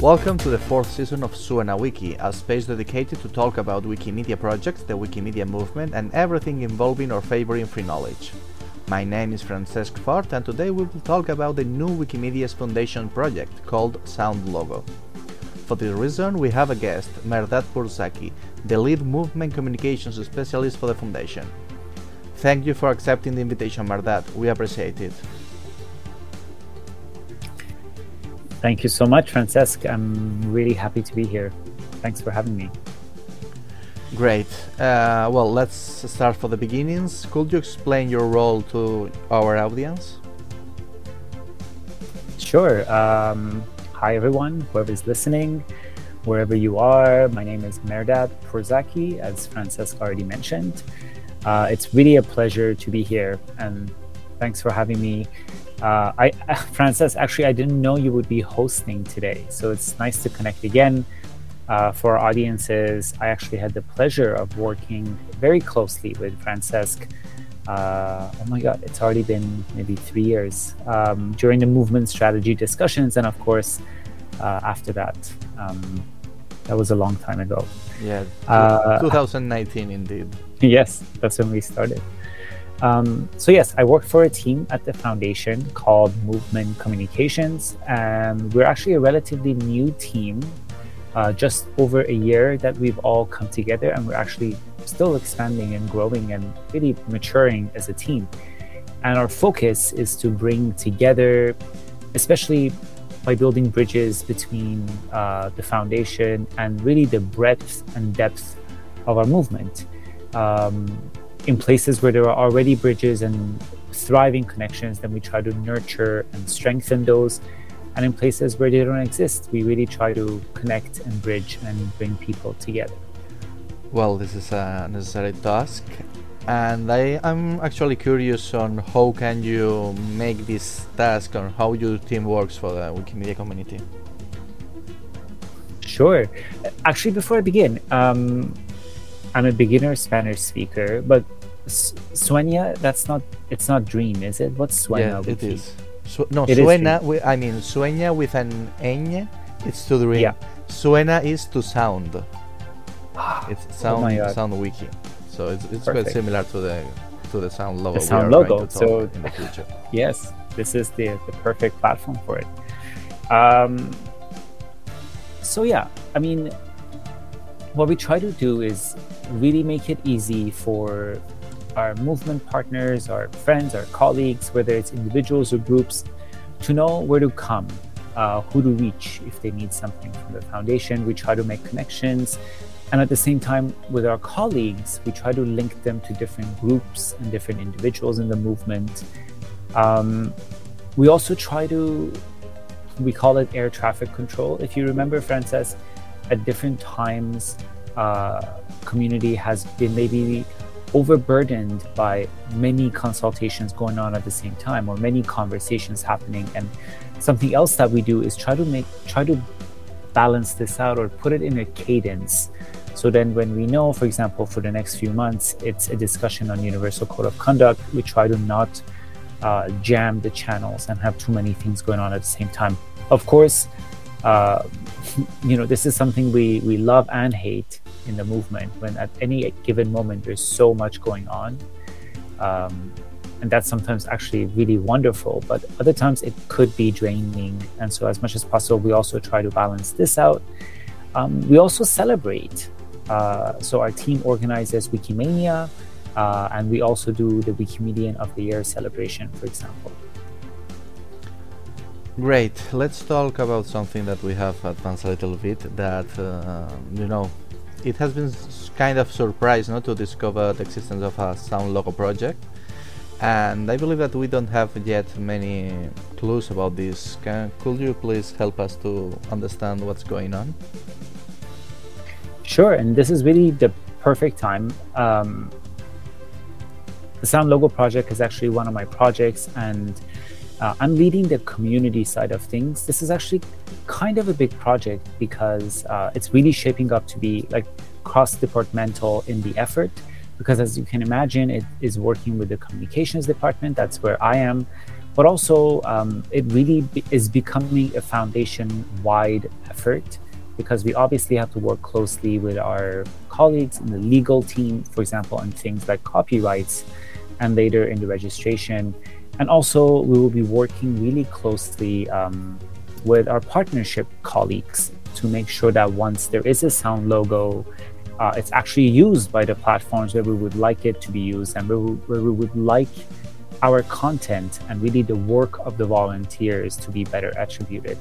Welcome to the fourth season of Suena Wiki, a space dedicated to talk about Wikimedia projects, the Wikimedia movement, and everything involving or favoring free knowledge. My name is Francesc Fort, and today we will talk about the new Wikimedia's foundation project called Sound Logo. For this reason, we have a guest, Mehrdad Pourzaki, the lead movement communications specialist for the foundation. Thank you for accepting the invitation, Mehrdad. We appreciate it. Thank you so much, Francesc. I'm really happy to be here. Thanks for having me. Great. Uh, well, let's start for the beginnings. Could you explain your role to our audience? Sure. Um, hi, everyone, whoever's listening, wherever you are. My name is Mehrdad Pourzaki, as Francesc already mentioned. Uh, it's really a pleasure to be here, and thanks for having me uh, I, Frances, actually, I didn't know you would be hosting today, so it's nice to connect again. Uh, for our audiences, I actually had the pleasure of working very closely with Francesc. Uh, oh my God, it's already been maybe three years um, during the movement strategy discussions, and of course, uh, after that. Um, that was a long time ago. Yeah, uh, 2019 indeed. Yes, that's when we started. Um, so yes, I work for a team at the foundation called Movement Communications, and we're actually a relatively new team. Uh, just over a year that we've all come together, and we're actually still expanding and growing and really maturing as a team. And our focus is to bring together, especially by building bridges between uh, the foundation and really the breadth and depth of our movement. Um, in places where there are already bridges and thriving connections, then we try to nurture and strengthen those. And in places where they don't exist, we really try to connect and bridge and bring people together. Well, this is a necessary task. And I am actually curious on how can you make this task or how your team works for the Wikimedia community. Sure. Actually, before I begin, um, I'm a beginner Spanish speaker, but Sueña, that's not, it's not dream, is it? What's Sueña? Yeah, it is. Su- no, it Suena, is I mean, Sueña with an ñ, it's to dream. Yeah. Suena is to sound. it's oh sound, oh sound wiki. So it's, it's quite similar to the to the sound logo. The sound logo. So in the future. yes, this is the, the perfect platform for it. Um, so yeah, I mean, what we try to do is really make it easy for our movement partners, our friends, our colleagues, whether it's individuals or groups, to know where to come, uh, who to reach if they need something from the foundation. We try to make connections. And at the same time, with our colleagues, we try to link them to different groups and different individuals in the movement. Um, we also try to, we call it air traffic control. If you remember, Frances, at different times, uh, community has been maybe overburdened by many consultations going on at the same time or many conversations happening. And something else that we do is try to make try to balance this out or put it in a cadence. So then when we know for example for the next few months it's a discussion on universal code of conduct we try to not uh, jam the channels and have too many things going on at the same time. Of course uh, you know this is something we we love and hate in the movement when at any given moment there's so much going on. Um, and that's sometimes actually really wonderful but other times it could be draining. And so as much as possible we also try to balance this out. Um, we also celebrate uh, so our team organizes wikimania uh, and we also do the wikimedian of the year celebration for example Great. Let's talk about something that we have advanced a little bit. That uh, you know, it has been kind of surprised not to discover the existence of a sound logo project and I believe that we don't have yet many clues about this. Can, could you please help us to understand what's going on? Sure, and this is really the perfect time. Um, the Sound Logo project is actually one of my projects, and uh, I'm leading the community side of things. This is actually kind of a big project because uh, it's really shaping up to be like cross departmental in the effort. Because as you can imagine, it is working with the communications department. That's where I am. but also um, it really be- is becoming a foundation-wide effort because we obviously have to work closely with our colleagues in the legal team, for example, on things like copyrights, and later in the registration. And also, we will be working really closely um, with our partnership colleagues to make sure that once there is a sound logo, uh, it's actually used by the platforms where we would like it to be used and where we, where we would like our content and really the work of the volunteers to be better attributed.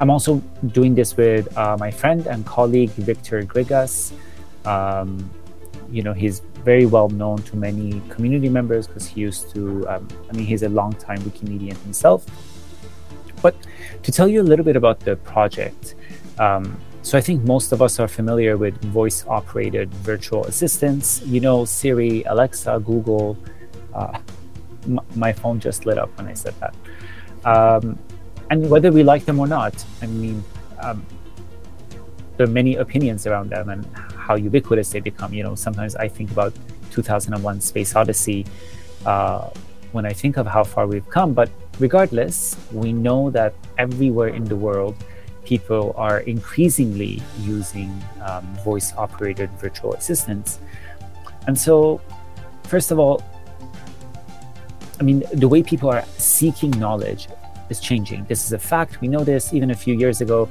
I'm also doing this with uh, my friend and colleague Victor Grigas. Um, you know, he's very well known to many community members because he used to, um, I mean, he's a long-time Wikimedian himself. But to tell you a little bit about the project, um, so I think most of us are familiar with voice operated virtual assistants. You know, Siri, Alexa, Google. Uh, m- my phone just lit up when I said that. Um, and whether we like them or not, I mean, um, there are many opinions around them and how ubiquitous they become. You know, sometimes I think about 2001 Space Odyssey uh, when I think of how far we've come. But regardless, we know that everywhere in the world, people are increasingly using um, voice operated virtual assistants. And so, first of all, I mean, the way people are seeking knowledge is changing. This is a fact. We know this even a few years ago,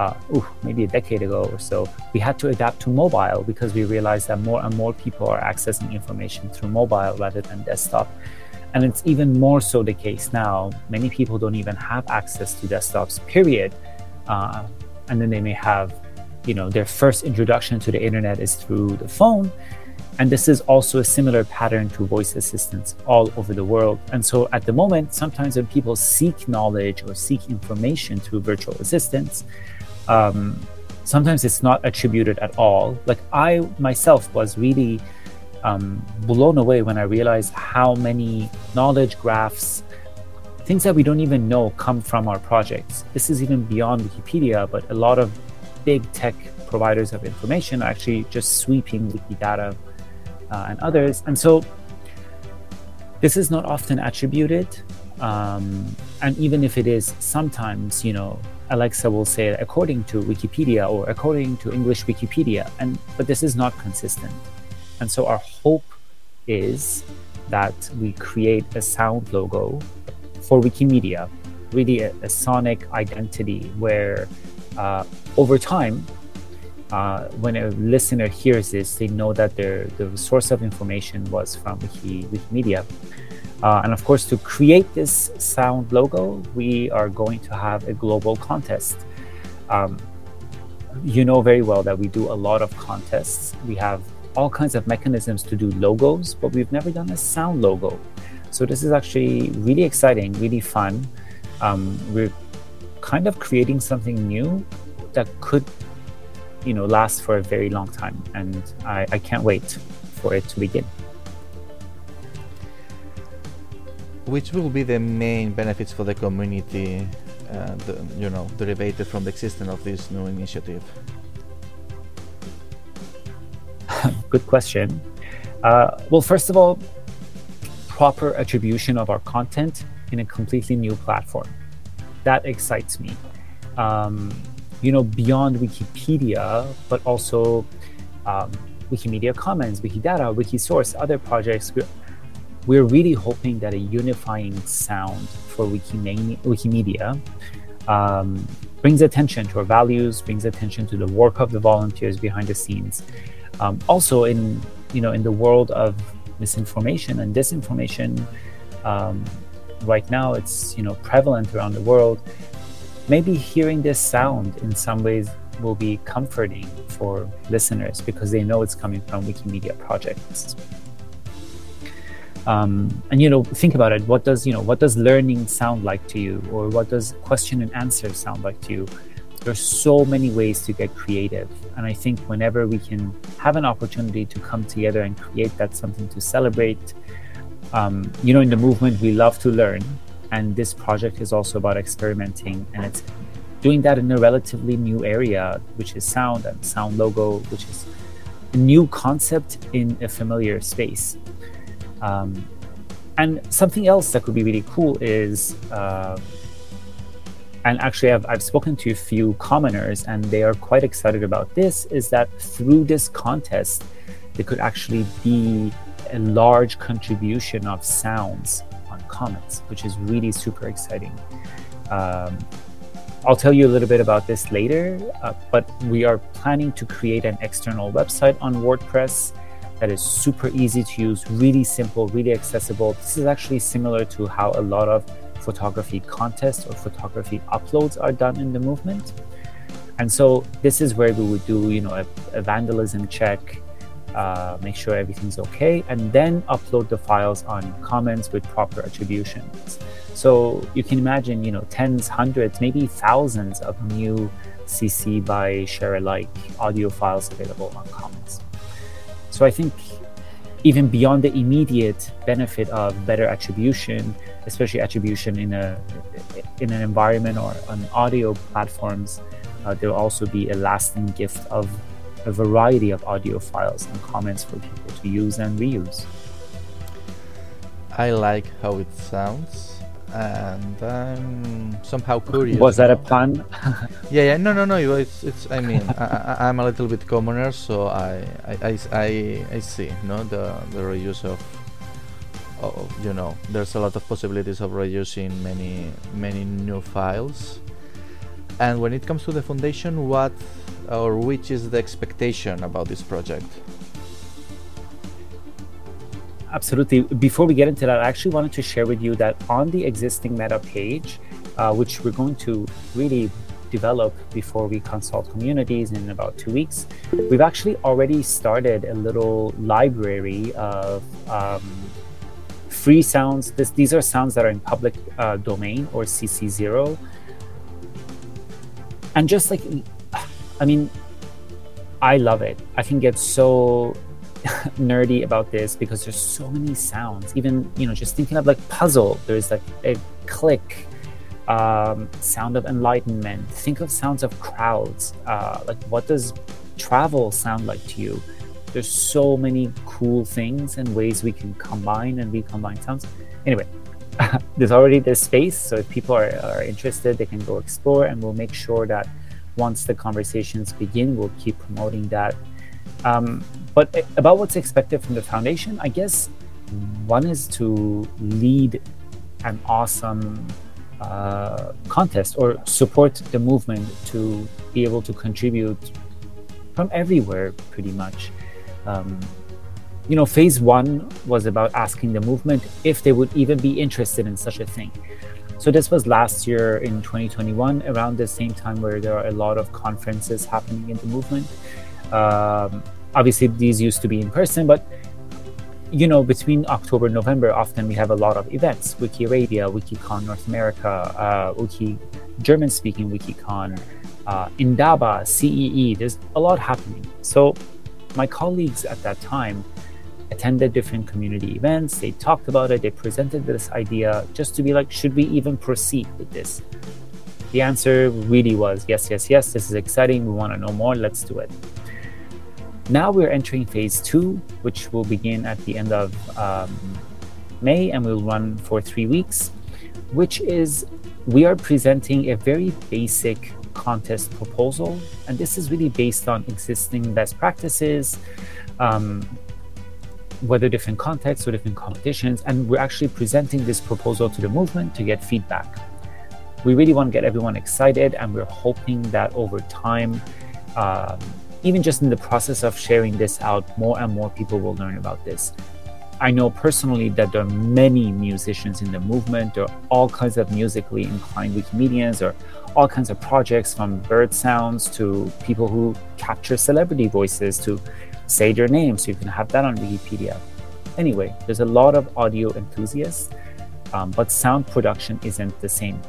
uh, maybe a decade ago or so. We had to adapt to mobile because we realized that more and more people are accessing information through mobile rather than desktop. And it's even more so the case now. Many people don't even have access to desktops, period. Uh, and then they may have, you know, their first introduction to the internet is through the phone. And this is also a similar pattern to voice assistants all over the world. And so at the moment, sometimes when people seek knowledge or seek information through virtual assistants, um, sometimes it's not attributed at all. Like I myself was really um, blown away when I realized how many knowledge graphs, things that we don't even know, come from our projects. This is even beyond Wikipedia, but a lot of big tech providers of information are actually just sweeping Wikidata uh, and others. And so this is not often attributed. Um, and even if it is, sometimes, you know, Alexa will say according to Wikipedia or according to English Wikipedia, and but this is not consistent. And so our hope is that we create a sound logo for Wikimedia, really a, a sonic identity where uh, over time uh, when a listener hears this, they know that their the source of information was from Wiki, Wikimedia. Uh, and of course, to create this sound logo, we are going to have a global contest. Um, you know very well that we do a lot of contests. We have all kinds of mechanisms to do logos, but we've never done a sound logo. So this is actually really exciting, really fun. Um, we're kind of creating something new that could you know last for a very long time. And I, I can't wait for it to begin. Which will be the main benefits for the community uh, the, you know derived from the existence of this new initiative? Good question. Uh, well first of all proper attribution of our content in a completely new platform. That excites me. Um, you know, beyond Wikipedia, but also um, Wikimedia Commons, Wikidata, Wikisource, other projects. We're, we're really hoping that a unifying sound for Wikimedia, Wikimedia um, brings attention to our values, brings attention to the work of the volunteers behind the scenes. Um, also, in you know, in the world of misinformation and disinformation, um, right now it's you know prevalent around the world maybe hearing this sound in some ways will be comforting for listeners because they know it's coming from Wikimedia projects. Um, and you know, think about it. What does you know? What does learning sound like to you, or what does question and answer sound like to you? There's so many ways to get creative, and I think whenever we can have an opportunity to come together and create that something to celebrate, um, you know, in the movement we love to learn, and this project is also about experimenting and it's doing that in a relatively new area which is sound and sound logo which is a new concept in a familiar space. Um, and something else that could be really cool is, uh, and actually I've, I've spoken to a few commoners and they are quite excited about this, is that through this contest, there could actually be a large contribution of sounds Commons, which is really super exciting. Um, I'll tell you a little bit about this later, uh, but we are planning to create an external website on WordPress that is super easy to use, really simple, really accessible. This is actually similar to how a lot of photography contests or photography uploads are done in the movement. And so this is where we would do, you know, a, a vandalism check, uh, make sure everything's okay, and then upload the files on Commons with proper attributions. So you can imagine, you know, tens, hundreds, maybe thousands of new CC by share alike audio files available on Commons. So I think even beyond the immediate benefit of better attribution, especially attribution in a in an environment or on audio platforms, uh, there will also be a lasting gift of a variety of audio files and Commons for people to use and reuse. I like how it sounds and I'm somehow curious. Was that a pun? yeah, yeah, no, no, no. It's, it's. I mean, I, am a little bit commoner, so I, I, I, I, see, no, the the reuse of, of, you know, there's a lot of possibilities of reusing many, many new files. And when it comes to the foundation, what or which is the expectation about this project? Absolutely. Before we get into that, I actually wanted to share with you that on the existing meta page, uh, which we're going to really develop before we consult communities in about two weeks, we've actually already started a little library of um, free sounds. This, these are sounds that are in public uh, domain or CC0. And just like, I mean, I love it. I can get so nerdy about this because there's so many sounds. Even you know, just thinking of like puzzle, there's like a click, um, sound of enlightenment. Think of sounds of crowds. Uh, like what does travel sound like to you? There's so many cool things and ways we can combine and recombine sounds. Anyway, there's already this space, so if people are, are interested, they can go explore, and we'll make sure that once the conversations begin, we'll keep promoting that. Um, but eh, about what's expected from the foundation, I guess one is to lead an awesome uh, contest or support the movement to be able to contribute from everywhere, pretty much. Um, you know, phase one was about asking the movement if they would even be interested in such a thing. So this was last year in 2021, around the same time where there are a lot of conferences happening in the movement. Um, obviously these used to be in person but you know between october and november often we have a lot of events wiki arabia wikicon north america uh, wiki german speaking wikicon uh, indaba cee there's a lot happening so my colleagues at that time attended different community events they talked about it they presented this idea just to be like should we even proceed with this the answer really was yes yes yes this is exciting we want to know more let's do it now we're entering phase two, which will begin at the end of um, May and will run for three weeks, which is we are presenting a very basic contest proposal. And this is really based on existing best practices, um, whether different contexts or different competitions. And we're actually presenting this proposal to the movement to get feedback. We really want to get everyone excited, and we're hoping that over time, um, even just in the process of sharing this out, more and more people will learn about this. I know personally that there are many musicians in the movement. There are all kinds of musically inclined Wikimedians or all kinds of projects from bird sounds to people who capture celebrity voices to say their name So you can have that on Wikipedia. Anyway, there's a lot of audio enthusiasts, um, but sound production isn't the same.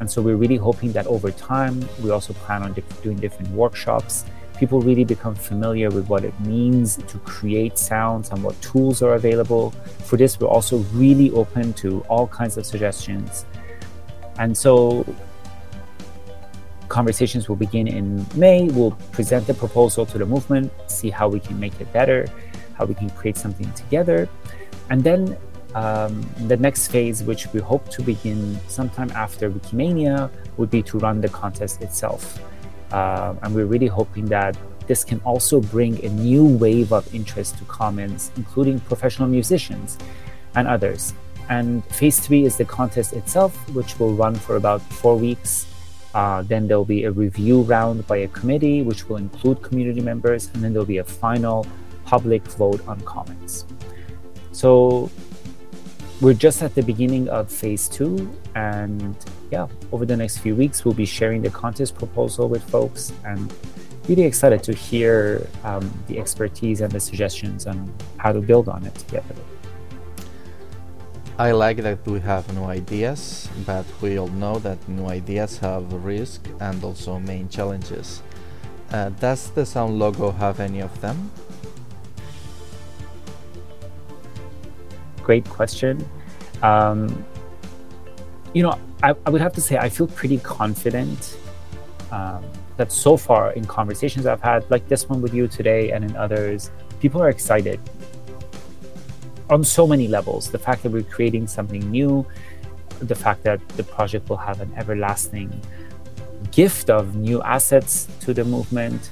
And so we're really hoping that over time, we also plan on doing different workshops people really become familiar with what it means to create sounds and what tools are available. For this, we're also really open to all kinds of suggestions. And so conversations will begin in May. We'll present the proposal to the movement, see how we can make it better, how we can create something together. And then um, the next phase, which we hope to begin sometime after Wikimania, would be to run the contest itself. Uh, and we're really hoping that this can also bring a new wave of interest to Commons, including professional musicians and others. And phase three is the contest itself, which will run for about four weeks. Uh, then there'll be a review round by a committee, which will include community members, and then there'll be a final public vote on Commons. So we're just at the beginning of phase two, and yeah, over the next few weeks, we'll be sharing the contest proposal with folks and really excited to hear um, the expertise and the suggestions on how to build on it together. I like that we have new ideas, but we all know that new ideas have risk and also main challenges. Uh, does the sound logo have any of them? great question. Um, you know, I, I, would have to say I feel pretty confident um, that so far in conversations I've had, like this one with you today and in others, people are excited on so many levels. The fact that we're creating something new, the fact that the project will have an everlasting gift of new assets to the movement,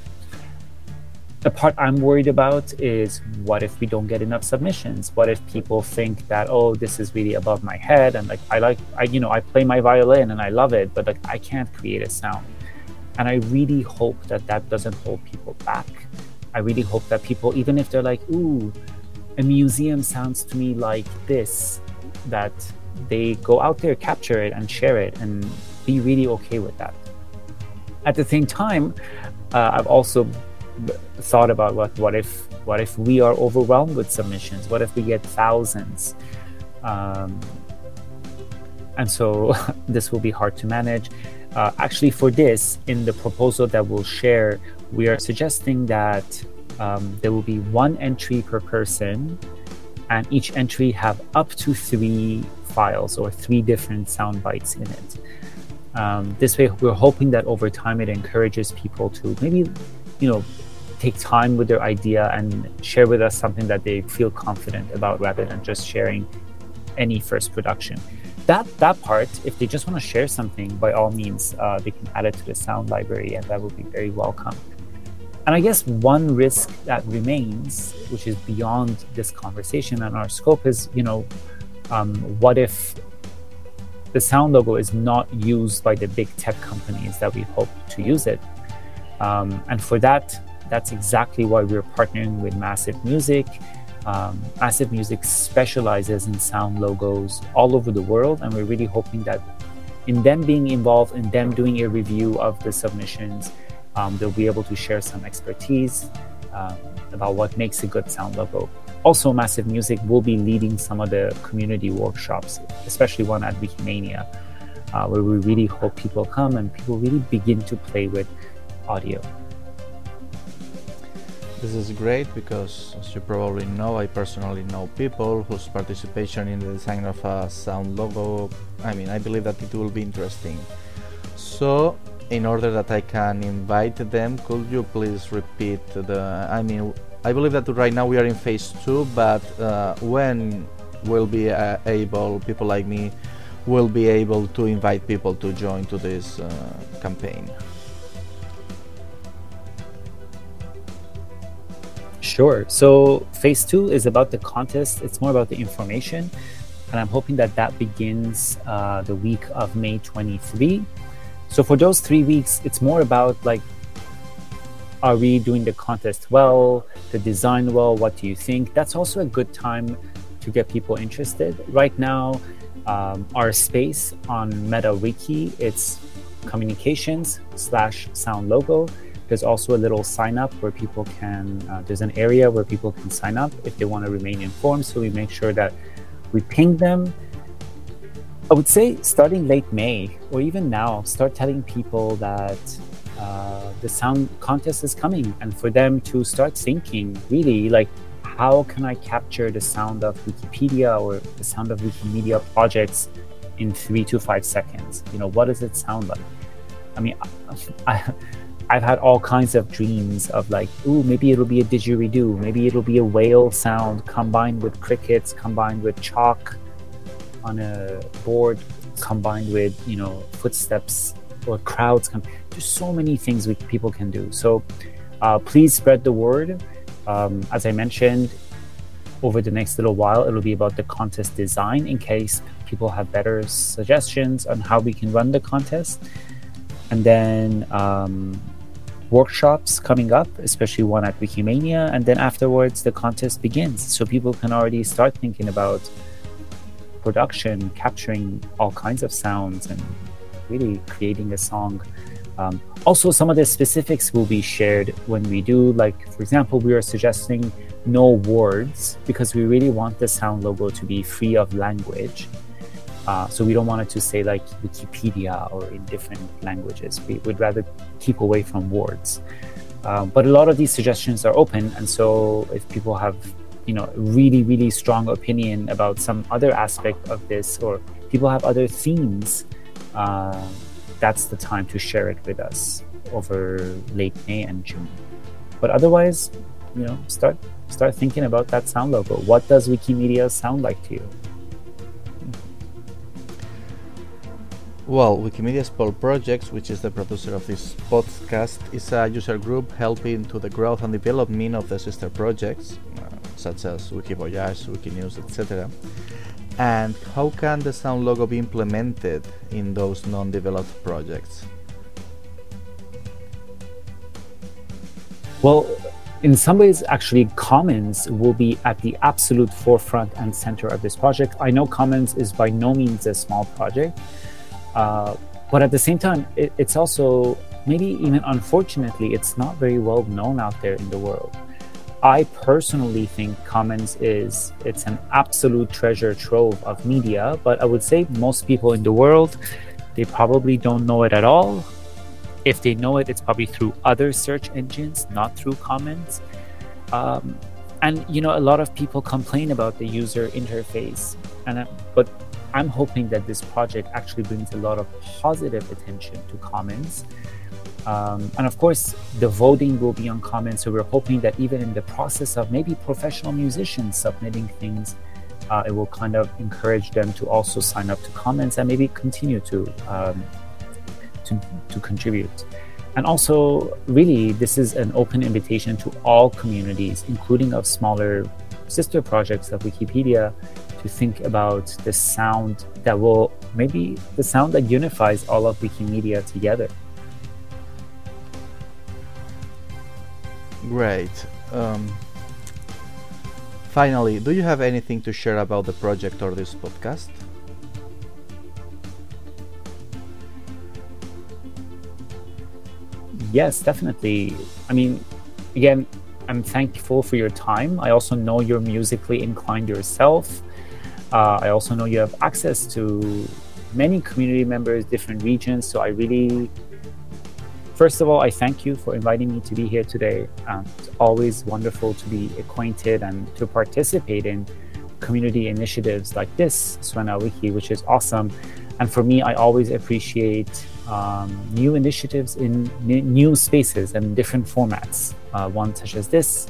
the part I'm worried about is what if we don't get enough submissions? What if people think that oh this is really above my head and like I like I you know I play my violin and I love it but like I can't create a sound. And I really hope that that doesn't hold people back. I really hope that people even if they're like ooh a museum sounds to me like this that they go out there capture it and share it and be really okay with that. At the same time, uh, I've also thought about what what if what if we are overwhelmed with submissions? What if we get thousands? Um, and so this will be hard to manage. Uh, actually, for this, in the proposal that we'll share, we are suggesting that um, there will be one entry per person, and each entry have up to three files or three different sound bites in it. Um, this way, we're hoping that over time it encourages people to maybe, you know, take time with their idea and share with us something that they feel confident about rather than just sharing any first production. That that part, if they just want to share something, by all means, uh, they can add it to the sound library, and that would be very welcome. And I guess one risk that remains, which is beyond this conversation and our scope, is you know, um, what if the sound logo is not used by the big tech companies that we hope to use it? Um, and for that, that's exactly why we're partnering with Massive Music. Um, Massive Music specializes in sound logos all over the world, and we're really hoping that in them being involved, in them doing a review of the submissions, um, they'll be able to share some expertise um, about what makes a good sound logo. Also, Massive Music will be leading some of the community workshops, especially one at Wikimania, uh, where we really hope people come and people really begin to play with audio. This is great because, as you probably know, I personally know people whose participation in the design of a sound logo, I mean, I believe that it will be interesting. So, in order that I can invite them, could you please repeat the, I mean, I believe that right now we are in phase two, but uh, when will be uh, able, people like me, will be able to invite people to join to this uh, campaign? Sure. So phase two is about the contest. It's more about the information, and I'm hoping that that begins uh, the week of May 23. So for those three weeks, it's more about like, are we doing the contest well, the design well? What do you think? That's also a good time to get people interested. Right now, um, our space on MetaWiki, it's communications slash sound logo there's also a little sign up where people can, uh, there's an area where people can sign up if they want to remain informed. So we make sure that we ping them. I would say starting late May or even now, start telling people that uh, the sound contest is coming and for them to start thinking really like, how can I capture the sound of Wikipedia or the sound of Wikimedia projects in three to five seconds? You know, what does it sound like? I mean, I, I've had all kinds of dreams of like, ooh, maybe it'll be a didgeridoo, maybe it'll be a whale sound combined with crickets, combined with chalk on a board, combined with you know footsteps or crowds. come There's so many things we, people can do. So uh, please spread the word. Um, as I mentioned, over the next little while, it'll be about the contest design in case people have better suggestions on how we can run the contest. And then um, workshops coming up, especially one at Wikimania. And then afterwards, the contest begins. So people can already start thinking about production, capturing all kinds of sounds, and really creating a song. Um, also, some of the specifics will be shared when we do, like, for example, we are suggesting no words because we really want the sound logo to be free of language. Uh, so we don't want it to say like Wikipedia or in different languages. We would rather keep away from words. Um, but a lot of these suggestions are open, and so if people have, you know, really really strong opinion about some other aspect of this, or people have other themes, uh, that's the time to share it with us over late May and June. But otherwise, you know, start start thinking about that sound logo. What does Wikimedia sound like to you? Well, Wikimedia Small Projects, which is the producer of this podcast, is a user group helping to the growth and development of the sister projects, such as Wikivoyage, Wikinews, etc. And how can the sound logo be implemented in those non-developed projects? Well, in some ways, actually, Commons will be at the absolute forefront and center of this project. I know Commons is by no means a small project, uh, but at the same time, it, it's also maybe even unfortunately, it's not very well known out there in the world. I personally think Commons is it's an absolute treasure trove of media, but I would say most people in the world they probably don't know it at all if they know it, it's probably through other search engines, not through Commons. Um, and you know, a lot of people complain about the user interface, and but I'm hoping that this project actually brings a lot of positive attention to Commons. Um, and of course, the voting will be on Commons, so we're hoping that even in the process of maybe professional musicians submitting things, uh, it will kind of encourage them to also sign up to Commons and maybe continue to um, to, to contribute. And also, really, this is an open invitation to all communities, including of smaller sister projects of Wikipedia, to think about the sound that will maybe the sound that unifies all of Wikimedia together. Great. Um, finally, do you have anything to share about the project or this podcast? yes, definitely. I mean, again, I'm thankful for your time. I also know you're musically inclined yourself. Uh, I also know you have access to many community members, different regions. So I really, first of all, I thank you for inviting me to be here today. Um, it's always wonderful to be acquainted and to participate in community initiatives like this, Suena Wiki, which is awesome. And for me, I always appreciate um, new initiatives in n- new spaces and different formats, uh, one such as this.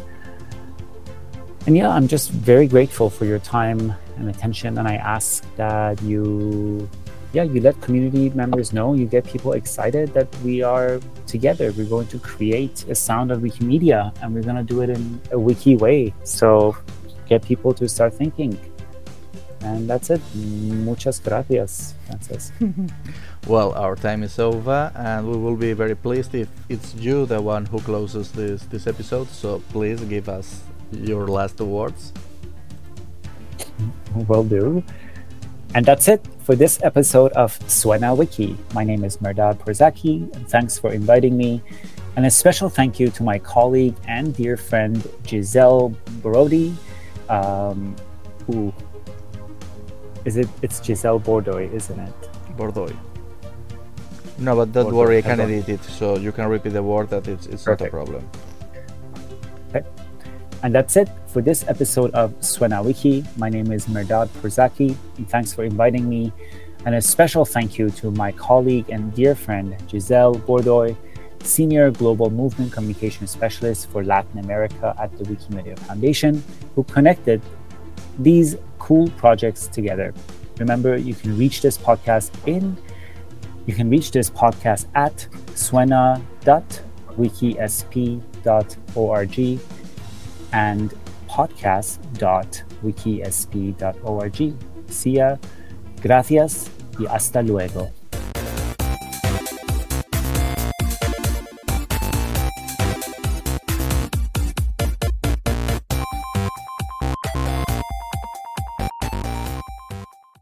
And yeah, I'm just very grateful for your time and attention. And I ask that you, yeah, you let community members know, you get people excited that we are together. We're going to create a sound of Wikimedia and we're going to do it in a wiki way. So get people to start thinking. And that's it. Muchas gracias, Francis. well, our time is over, and we will be very pleased if it's you, the one who closes this, this episode. So please give us your last words. Will do. And that's it for this episode of Suena Wiki. My name is Mehrdad Pourzaki, and thanks for inviting me. And a special thank you to my colleague and dear friend Giselle Brody, um, who is it? It's Giselle Bordeaux, isn't it? Bordeaux. No, but don't worry, I can edit it, so you can repeat the word. That it's it's not a problem. Okay. And that's it for this episode of Suena Wiki. My name is Mehrdad Pourzaki, and thanks for inviting me. And a special thank you to my colleague and dear friend Giselle Bordoy, Senior Global Movement Communication Specialist for Latin America at the Wikimedia Foundation, who connected these cool projects together. Remember, you can reach this podcast in you can reach this podcast at swena.wikisp.org and podcast.wikisp.org. See ya, gracias y hasta luego.